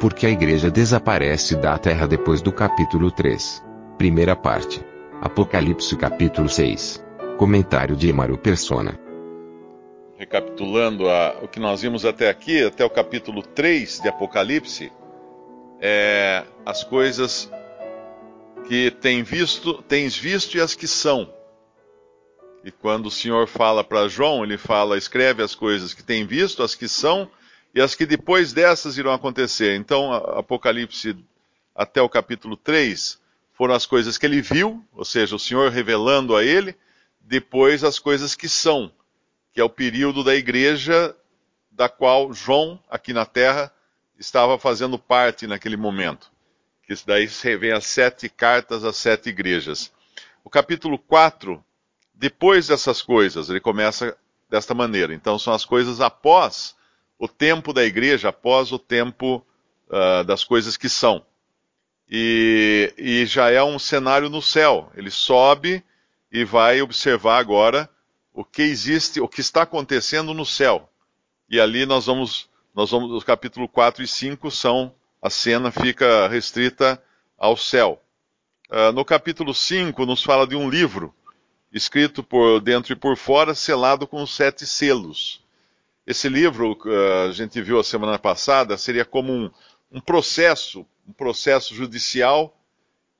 Porque a igreja desaparece da terra depois do capítulo 3. Primeira parte. Apocalipse capítulo 6. Comentário de Emaro Persona. Recapitulando a, o que nós vimos até aqui, até o capítulo 3 de Apocalipse, é, as coisas que tem visto, tens visto e as que são. E quando o Senhor fala para João, ele fala, escreve as coisas que tem visto, as que são e as que depois dessas irão acontecer. Então, Apocalipse até o capítulo 3 foram as coisas que ele viu, ou seja, o Senhor revelando a ele, depois as coisas que são, que é o período da igreja da qual João, aqui na terra, estava fazendo parte naquele momento. Que daí vem as sete cartas às sete igrejas. O capítulo 4, depois dessas coisas, ele começa desta maneira. Então, são as coisas após o tempo da igreja, após o tempo uh, das coisas que são e, e já é um cenário no céu. Ele sobe e vai observar agora o que existe, o que está acontecendo no céu. E ali nós vamos, nós vamos, os capítulo 4 e 5 são, a cena fica restrita ao céu. Uh, no capítulo 5 nos fala de um livro, escrito por dentro e por fora, selado com sete selos. Esse livro, uh, a gente viu a semana passada, seria como um, um processo um processo judicial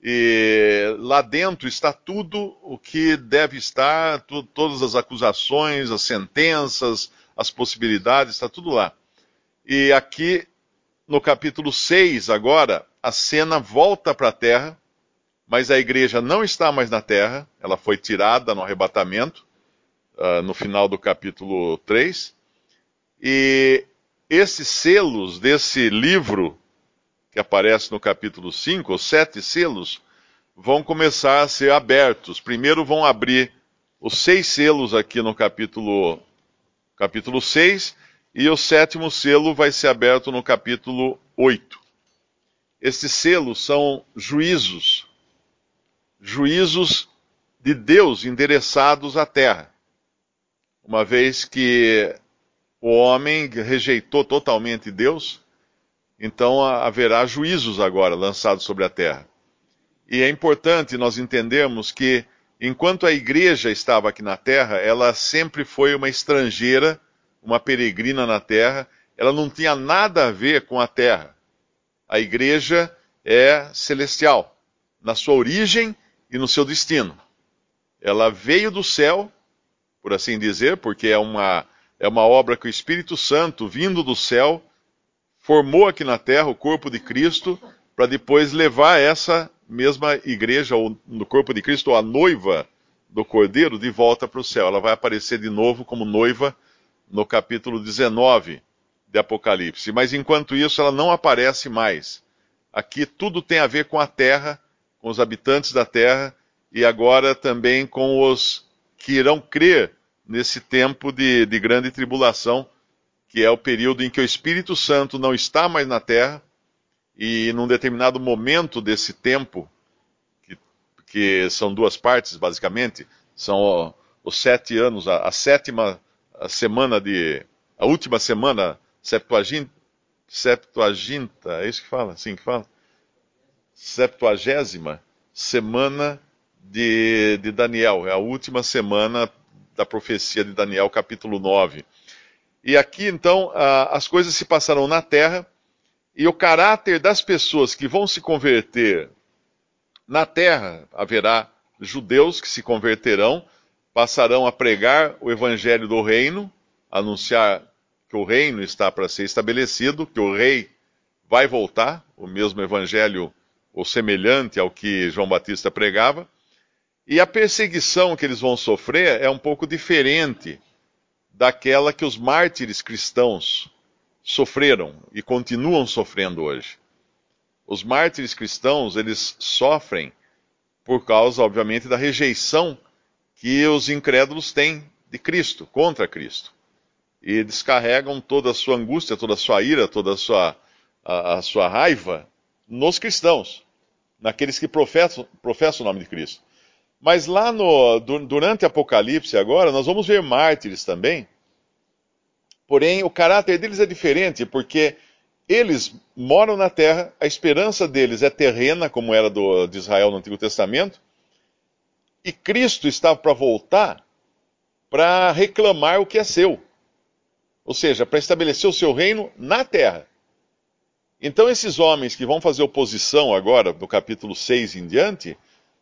e lá dentro está tudo o que deve estar, tu, todas as acusações, as sentenças, as possibilidades, está tudo lá. E aqui no capítulo 6, agora, a cena volta para a terra, mas a igreja não está mais na terra, ela foi tirada no arrebatamento, uh, no final do capítulo 3. E esses selos desse livro que aparece no capítulo 5, os sete selos, vão começar a ser abertos. Primeiro vão abrir os seis selos aqui no capítulo, capítulo 6, e o sétimo selo vai ser aberto no capítulo 8. Estes selos são juízos, juízos de Deus endereçados à terra. Uma vez que o homem rejeitou totalmente Deus, então haverá juízos agora lançados sobre a terra. E é importante nós entendermos que, enquanto a igreja estava aqui na terra, ela sempre foi uma estrangeira, uma peregrina na terra, ela não tinha nada a ver com a terra. A igreja é celestial, na sua origem e no seu destino. Ela veio do céu, por assim dizer, porque é uma, é uma obra que o Espírito Santo, vindo do céu, formou aqui na terra o corpo de Cristo para depois levar essa mesma igreja, ou no corpo de Cristo, ou a noiva do Cordeiro, de volta para o céu. Ela vai aparecer de novo como noiva no capítulo 19 de Apocalipse. Mas enquanto isso, ela não aparece mais. Aqui tudo tem a ver com a terra, com os habitantes da terra, e agora também com os que irão crer nesse tempo de, de grande tribulação que é o período em que o Espírito Santo não está mais na terra, e num determinado momento desse tempo, que, que são duas partes basicamente, são os sete anos, a, a sétima a semana de. a última semana, Septuaginta, Septuaginta, é isso que fala? Sim, que fala? Septuagésima semana de, de Daniel, é a última semana da profecia de Daniel, capítulo 9. E aqui então as coisas se passarão na terra e o caráter das pessoas que vão se converter na terra haverá judeus que se converterão, passarão a pregar o evangelho do reino, anunciar que o reino está para ser estabelecido, que o rei vai voltar, o mesmo evangelho ou semelhante ao que João Batista pregava. E a perseguição que eles vão sofrer é um pouco diferente daquela que os mártires cristãos sofreram e continuam sofrendo hoje. Os mártires cristãos, eles sofrem por causa, obviamente, da rejeição que os incrédulos têm de Cristo, contra Cristo. E descarregam toda a sua angústia, toda a sua ira, toda a sua, a, a sua raiva nos cristãos, naqueles que professam, professam o nome de Cristo. Mas lá no, durante Apocalipse, agora, nós vamos ver mártires também. Porém, o caráter deles é diferente, porque eles moram na terra, a esperança deles é terrena, como era do, de Israel no Antigo Testamento, e Cristo estava para voltar para reclamar o que é seu. Ou seja, para estabelecer o seu reino na terra. Então, esses homens que vão fazer oposição agora, do capítulo 6 em diante,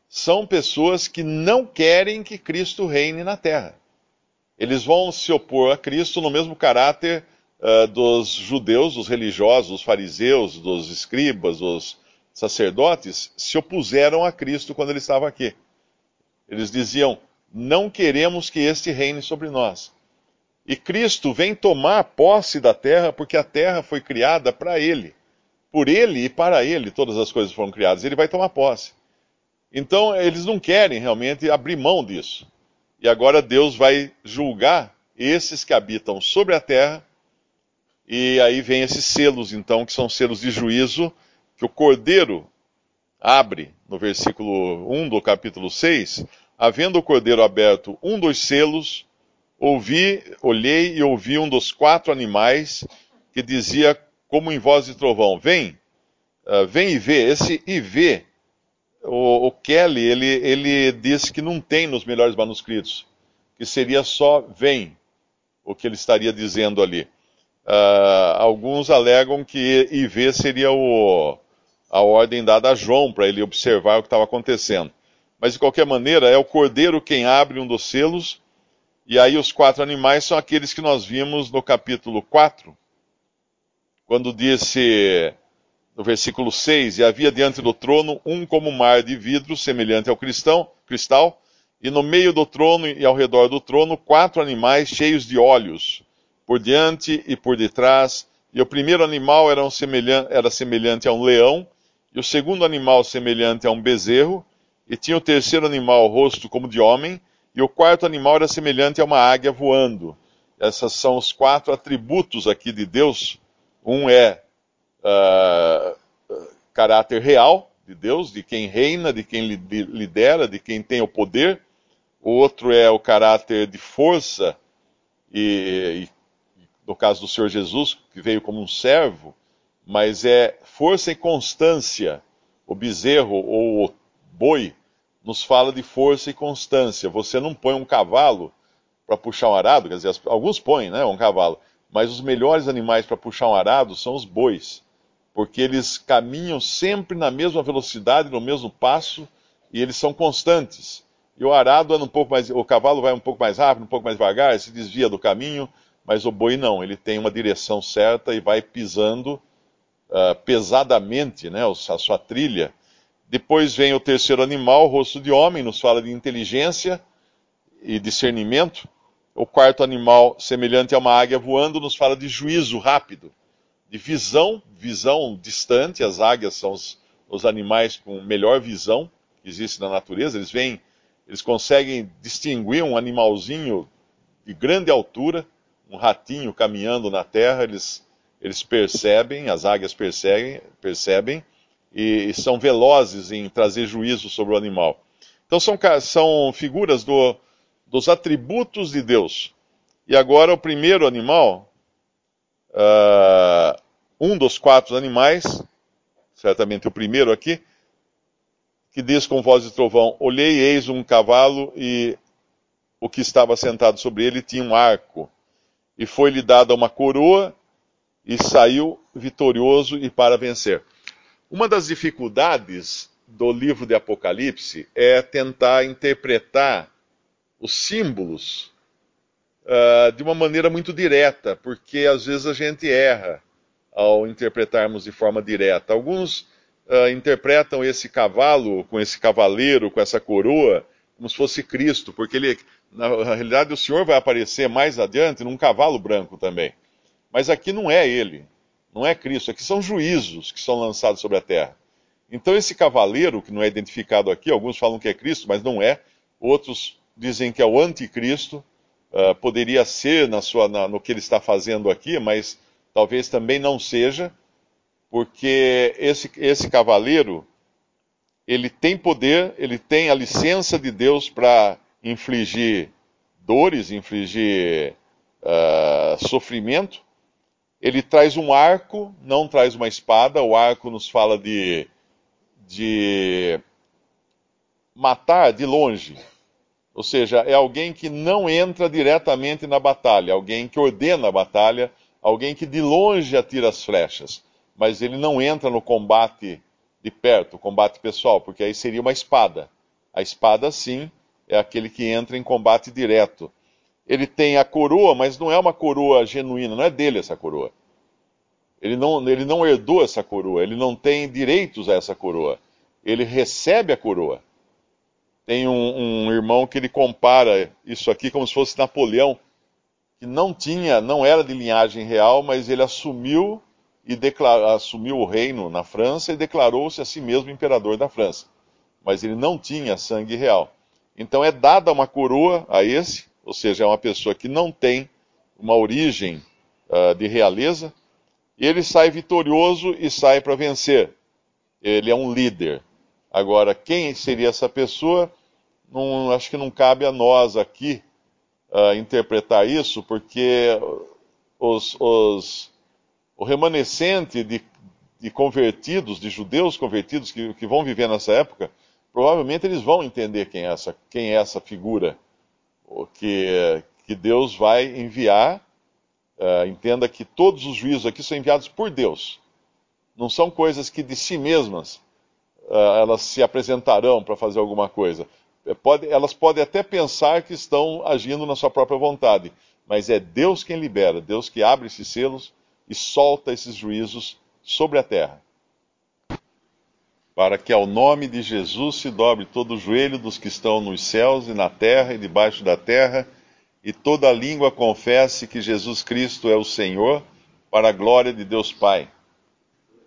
são pessoas que não querem que Cristo reine na terra. Eles vão se opor a Cristo no mesmo caráter uh, dos judeus, dos religiosos, dos fariseus, dos escribas, dos sacerdotes, se opuseram a Cristo quando ele estava aqui. Eles diziam: Não queremos que este reine sobre nós. E Cristo vem tomar posse da terra, porque a terra foi criada para ele. Por ele e para ele todas as coisas foram criadas. Ele vai tomar posse. Então, eles não querem realmente abrir mão disso. E agora Deus vai julgar esses que habitam sobre a terra e aí vem esses selos, então, que são selos de juízo, que o cordeiro abre no versículo 1 do capítulo 6. Havendo o cordeiro aberto um dos selos, ouvi, olhei e ouvi um dos quatro animais que dizia, como em voz de trovão: Vem, uh, vem e vê. Esse e vê, o, o Kelly, ele, ele disse que não tem nos melhores manuscritos, que seria só vem, o que ele estaria dizendo ali. Uh, alguns alegam que IV seria o, a ordem dada a João para ele observar o que estava acontecendo. Mas de qualquer maneira, é o cordeiro quem abre um dos selos, e aí os quatro animais são aqueles que nós vimos no capítulo 4, quando disse no versículo 6: E havia diante do trono um como mar de vidro, semelhante ao cristão, cristal, e no meio do trono e ao redor do trono, quatro animais cheios de olhos por diante e por detrás. E o primeiro animal era, um semelhante, era semelhante a um leão, e o segundo animal semelhante a um bezerro, e tinha o terceiro animal o rosto como de homem, e o quarto animal era semelhante a uma águia voando. Esses são os quatro atributos aqui de Deus. Um é uh, caráter real de Deus, de quem reina, de quem lidera, de quem tem o poder. O outro é o caráter de força e, e no caso do Senhor Jesus, que veio como um servo, mas é força e constância. O bezerro ou o boi nos fala de força e constância. Você não põe um cavalo para puxar um arado, quer dizer, alguns põem, né, um cavalo, mas os melhores animais para puxar um arado são os bois, porque eles caminham sempre na mesma velocidade, no mesmo passo, e eles são constantes. E o arado anda um pouco mais, o cavalo vai um pouco mais rápido, um pouco mais devagar, se desvia do caminho, mas o boi não, ele tem uma direção certa e vai pisando uh, pesadamente né, a sua trilha. Depois vem o terceiro animal, o rosto de homem, nos fala de inteligência e discernimento. O quarto animal, semelhante a uma águia voando, nos fala de juízo rápido, de visão, visão distante. As águias são os, os animais com melhor visão que existe na natureza. Eles vêm, eles conseguem distinguir um animalzinho de grande altura um ratinho caminhando na terra, eles, eles percebem, as águias percebem, percebem e, e são velozes em trazer juízo sobre o animal. Então são, são figuras do, dos atributos de Deus. E agora o primeiro animal, uh, um dos quatro animais, certamente o primeiro aqui, que diz com voz de trovão: Olhei, eis um cavalo, e o que estava sentado sobre ele tinha um arco e foi-lhe dada uma coroa e saiu vitorioso e para vencer. Uma das dificuldades do livro de Apocalipse é tentar interpretar os símbolos uh, de uma maneira muito direta, porque às vezes a gente erra ao interpretarmos de forma direta. Alguns uh, interpretam esse cavalo com esse cavaleiro, com essa coroa, como se fosse Cristo, porque ele na realidade, o Senhor vai aparecer mais adiante num cavalo branco também. Mas aqui não é ele, não é Cristo, aqui são juízos que são lançados sobre a terra. Então, esse cavaleiro, que não é identificado aqui, alguns falam que é Cristo, mas não é, outros dizem que é o anticristo, uh, poderia ser na sua, na, no que ele está fazendo aqui, mas talvez também não seja, porque esse, esse cavaleiro, ele tem poder, ele tem a licença de Deus para infligir dores, infligir uh, sofrimento. Ele traz um arco, não traz uma espada. O arco nos fala de, de matar de longe. Ou seja, é alguém que não entra diretamente na batalha, alguém que ordena a batalha, alguém que de longe atira as flechas, mas ele não entra no combate de perto, combate pessoal, porque aí seria uma espada. A espada, sim, é aquele que entra em combate direto. Ele tem a coroa, mas não é uma coroa genuína, não é dele essa coroa. Ele não, ele não herdou essa coroa, ele não tem direitos a essa coroa. Ele recebe a coroa. Tem um, um irmão que ele compara isso aqui como se fosse Napoleão, que não tinha, não era de linhagem real, mas ele assumiu e declarou, assumiu o reino na França e declarou-se a si mesmo imperador da França. Mas ele não tinha sangue real. Então é dada uma coroa a esse, ou seja, é uma pessoa que não tem uma origem uh, de realeza, ele sai vitorioso e sai para vencer. Ele é um líder. Agora, quem seria essa pessoa? Não, acho que não cabe a nós aqui uh, interpretar isso, porque os, os, o remanescente de, de, convertidos, de judeus convertidos que, que vão viver nessa época, provavelmente eles vão entender quem é essa, quem é essa figura que, que Deus vai enviar. Uh, entenda que todos os juízos aqui são enviados por Deus. Não são coisas que de si mesmas uh, elas se apresentarão para fazer alguma coisa. Pode, elas podem até pensar que estão agindo na sua própria vontade, mas é Deus quem libera, Deus que abre esses selos e solta esses juízos sobre a terra para que ao nome de Jesus se dobre todo o joelho dos que estão nos céus e na terra e debaixo da terra, e toda língua confesse que Jesus Cristo é o Senhor, para a glória de Deus Pai.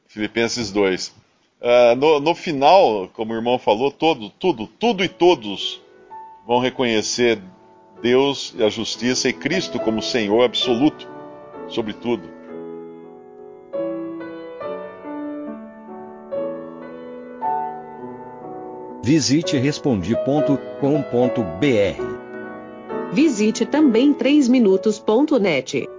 Filipenses 2. Uh, no, no, final, como o irmão falou, todo, tudo, tudo e todos vão reconhecer Deus e a justiça e Cristo como Senhor absoluto sobre tudo. Visite respondi.com.br. Visite também 3minutos.net.